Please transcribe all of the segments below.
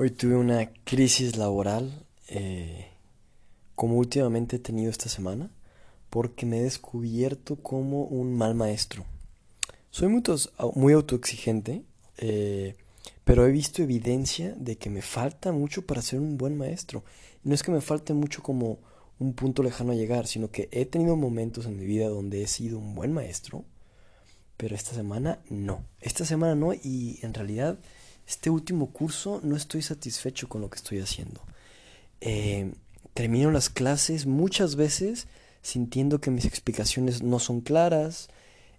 Hoy tuve una crisis laboral, eh, como últimamente he tenido esta semana, porque me he descubierto como un mal maestro. Soy muy, autoexigente, eh, pero he visto evidencia de que me falta mucho para ser un buen maestro. no es que me falte mucho como un punto lejano a llegar, sino que he tenido momentos en mi vida donde he sido un buen maestro, pero esta semana no. Esta semana no y en realidad este último curso no estoy satisfecho con lo que estoy haciendo. Eh, termino las clases muchas veces sintiendo que mis explicaciones no son claras,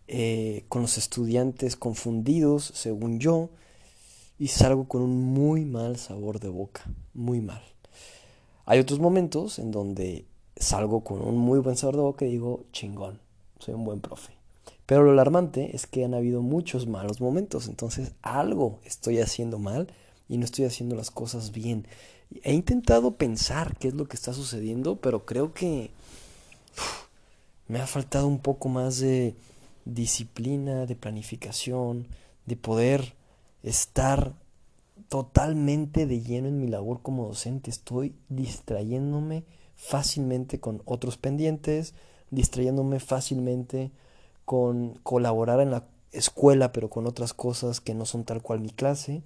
eh, con los estudiantes confundidos, según yo, y salgo con un muy mal sabor de boca, muy mal. Hay otros momentos en donde salgo con un muy buen sabor de boca y digo, chingón, soy un buen profe. Pero lo alarmante es que han habido muchos malos momentos, entonces algo estoy haciendo mal y no estoy haciendo las cosas bien. He intentado pensar qué es lo que está sucediendo, pero creo que me ha faltado un poco más de disciplina, de planificación, de poder estar totalmente de lleno en mi labor como docente. Estoy distrayéndome fácilmente con otros pendientes, distrayéndome fácilmente con colaborar en la escuela, pero con otras cosas que no son tal cual mi clase.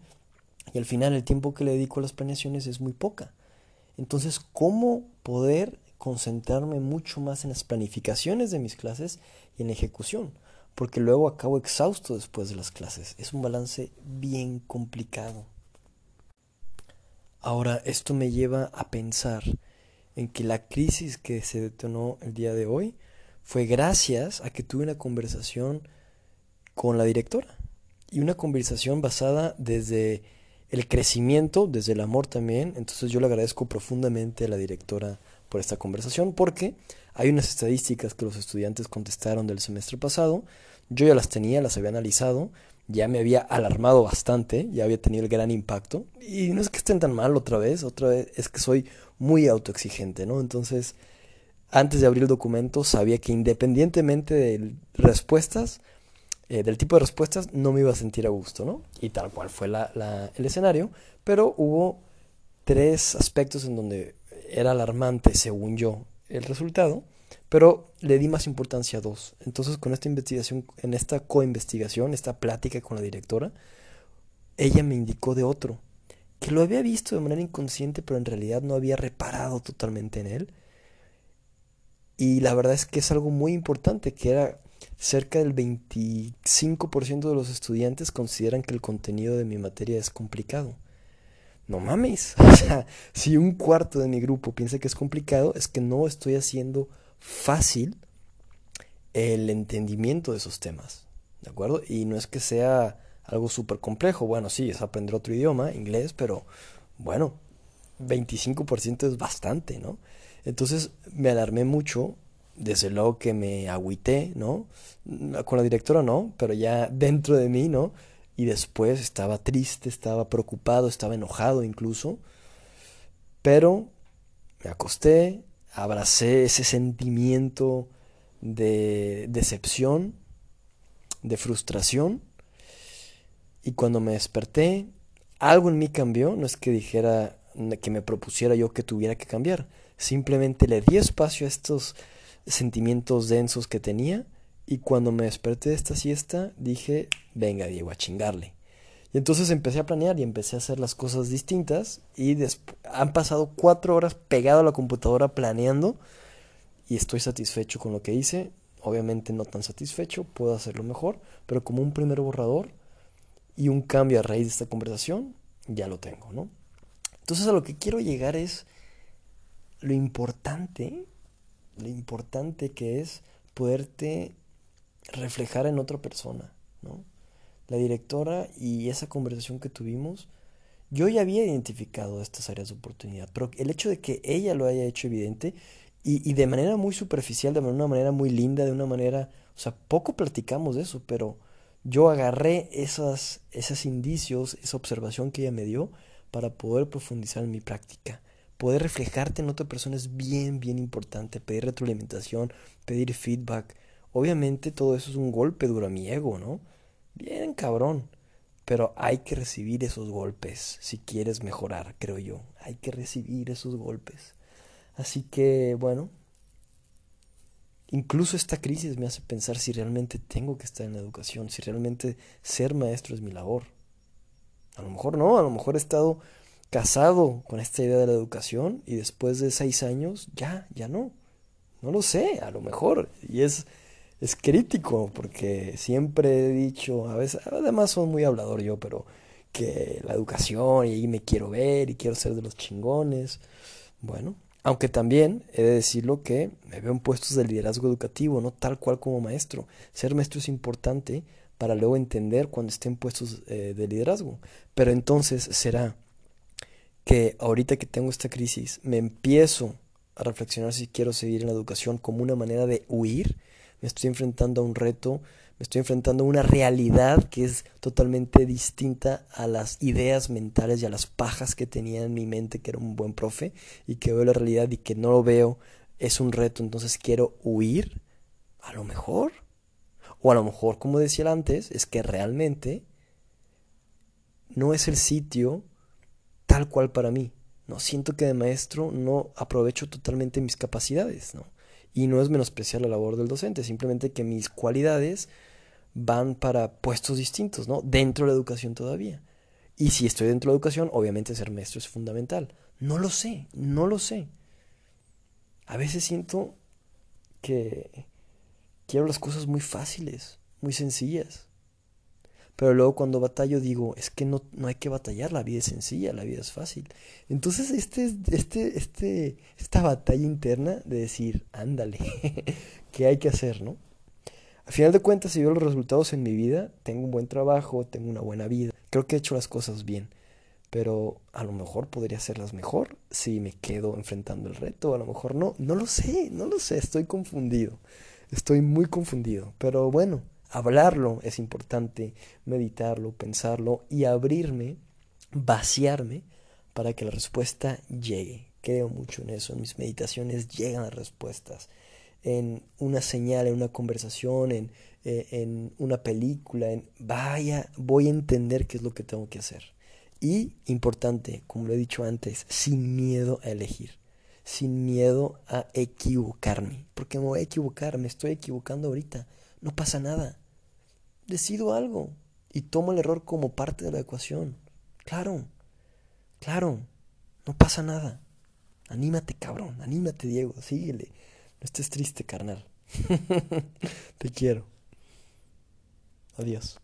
Y al final el tiempo que le dedico a las planeaciones es muy poca. Entonces, ¿cómo poder concentrarme mucho más en las planificaciones de mis clases y en la ejecución? Porque luego acabo exhausto después de las clases. Es un balance bien complicado. Ahora, esto me lleva a pensar en que la crisis que se detonó el día de hoy fue gracias a que tuve una conversación con la directora. Y una conversación basada desde el crecimiento, desde el amor también. Entonces yo le agradezco profundamente a la directora por esta conversación porque hay unas estadísticas que los estudiantes contestaron del semestre pasado. Yo ya las tenía, las había analizado, ya me había alarmado bastante, ya había tenido el gran impacto. Y no es que estén tan mal otra vez, otra vez es que soy muy autoexigente, ¿no? Entonces antes de abrir el documento sabía que independientemente de respuestas, eh, del tipo de respuestas, no me iba a sentir a gusto, ¿no? Y tal cual fue el escenario, pero hubo tres aspectos en donde era alarmante, según yo, el resultado, pero le di más importancia a dos. Entonces, con esta investigación, en esta coinvestigación, esta plática con la directora, ella me indicó de otro, que lo había visto de manera inconsciente, pero en realidad no había reparado totalmente en él y la verdad es que es algo muy importante, que era cerca del 25% de los estudiantes consideran que el contenido de mi materia es complicado. No mames, o sea, si un cuarto de mi grupo piensa que es complicado, es que no estoy haciendo fácil el entendimiento de esos temas, ¿de acuerdo? Y no es que sea algo súper complejo, bueno, sí, es aprender otro idioma, inglés, pero bueno, 25% es bastante, ¿no? Entonces me alarmé mucho, desde luego que me agüité, ¿no? Con la directora no, pero ya dentro de mí, ¿no? Y después estaba triste, estaba preocupado, estaba enojado incluso. Pero me acosté, abracé ese sentimiento de decepción, de frustración. Y cuando me desperté, algo en mí cambió, no es que dijera que me propusiera yo que tuviera que cambiar, Simplemente le di espacio a estos sentimientos densos que tenía y cuando me desperté de esta siesta dije, venga Diego, a chingarle. Y entonces empecé a planear y empecé a hacer las cosas distintas y han pasado cuatro horas pegado a la computadora planeando y estoy satisfecho con lo que hice. Obviamente no tan satisfecho, puedo hacerlo mejor, pero como un primer borrador y un cambio a raíz de esta conversación, ya lo tengo, ¿no? Entonces a lo que quiero llegar es lo importante, lo importante que es poderte reflejar en otra persona, ¿no? La directora y esa conversación que tuvimos, yo ya había identificado estas áreas de oportunidad, pero el hecho de que ella lo haya hecho evidente y, de manera muy superficial, de una manera muy linda, de una manera, o sea, poco platicamos de eso, pero yo agarré esas, esos indicios, esa observación que ella me dio para poder profundizar en mi práctica poder reflejarte en otra persona es bien, bien importante. Pedir retroalimentación, pedir feedback. Obviamente todo eso es un golpe duro a mi ego, ¿no? Bien cabrón. Pero hay que recibir esos golpes si quieres mejorar, creo yo. Hay que recibir esos golpes. Así que, bueno, incluso esta crisis me hace pensar si realmente tengo que estar en la educación, si realmente ser maestro es mi labor. A lo mejor no, a lo mejor he estado casado con esta idea de la educación y después de seis años ya, ya no. No lo sé, a lo mejor. Y es, es crítico porque siempre he dicho, a veces, además soy muy hablador yo, pero que la educación y ahí me quiero ver y quiero ser de los chingones. Bueno, aunque también he de decirlo que me veo en puestos de liderazgo educativo, no tal cual como maestro. Ser maestro es importante para luego entender cuando esté en puestos eh, de liderazgo. Pero entonces será que ahorita que tengo esta crisis me empiezo a reflexionar si quiero seguir en la educación como una manera de huir. Me estoy enfrentando a un reto, me estoy enfrentando a una realidad que es totalmente distinta a las ideas mentales y a las pajas que tenía en mi mente que era un buen profe y que veo la realidad y que no lo veo es un reto, entonces quiero huir. A lo mejor. O a lo mejor, como decía antes, es que realmente no es el sitio tal cual para mí. No siento que de maestro no aprovecho totalmente mis capacidades, ¿no? Y no es menospreciar la labor del docente, simplemente que mis cualidades van para puestos distintos, ¿no? Dentro de la educación todavía. Y si estoy dentro de la educación, obviamente ser maestro es fundamental. No lo sé, no lo sé. A veces siento que quiero las cosas muy fáciles, muy sencillas. Pero luego cuando batallo digo, es que no, no hay que batallar, la vida es sencilla, la vida es fácil. Entonces este, este, este, esta batalla interna de decir, ándale, ¿qué hay que hacer, no? Al final de cuentas, si veo los resultados en mi vida, tengo un buen trabajo, tengo una buena vida, creo que he hecho las cosas bien. Pero a lo mejor podría hacerlas mejor si me quedo enfrentando el reto, a lo mejor no, no lo sé, no lo sé, estoy confundido, estoy muy confundido. Pero bueno, hablarlo es importante, meditarlo, pensarlo y abrirme, vaciarme para que la respuesta llegue. Creo mucho en eso, en mis meditaciones llegan respuestas, en una señal, en una conversación, en, eh, en una película, en vaya, voy a entender qué es lo que tengo que hacer. Y importante, como lo he dicho antes, sin miedo a elegir, sin miedo a equivocarme, porque me voy a equivocar, me estoy equivocando ahorita, no pasa nada decido algo y tomo el error como parte de la ecuación. Claro, claro, no pasa nada. Anímate, cabrón, anímate, Diego, síguele. No estés triste, carnal. Te quiero. Adiós.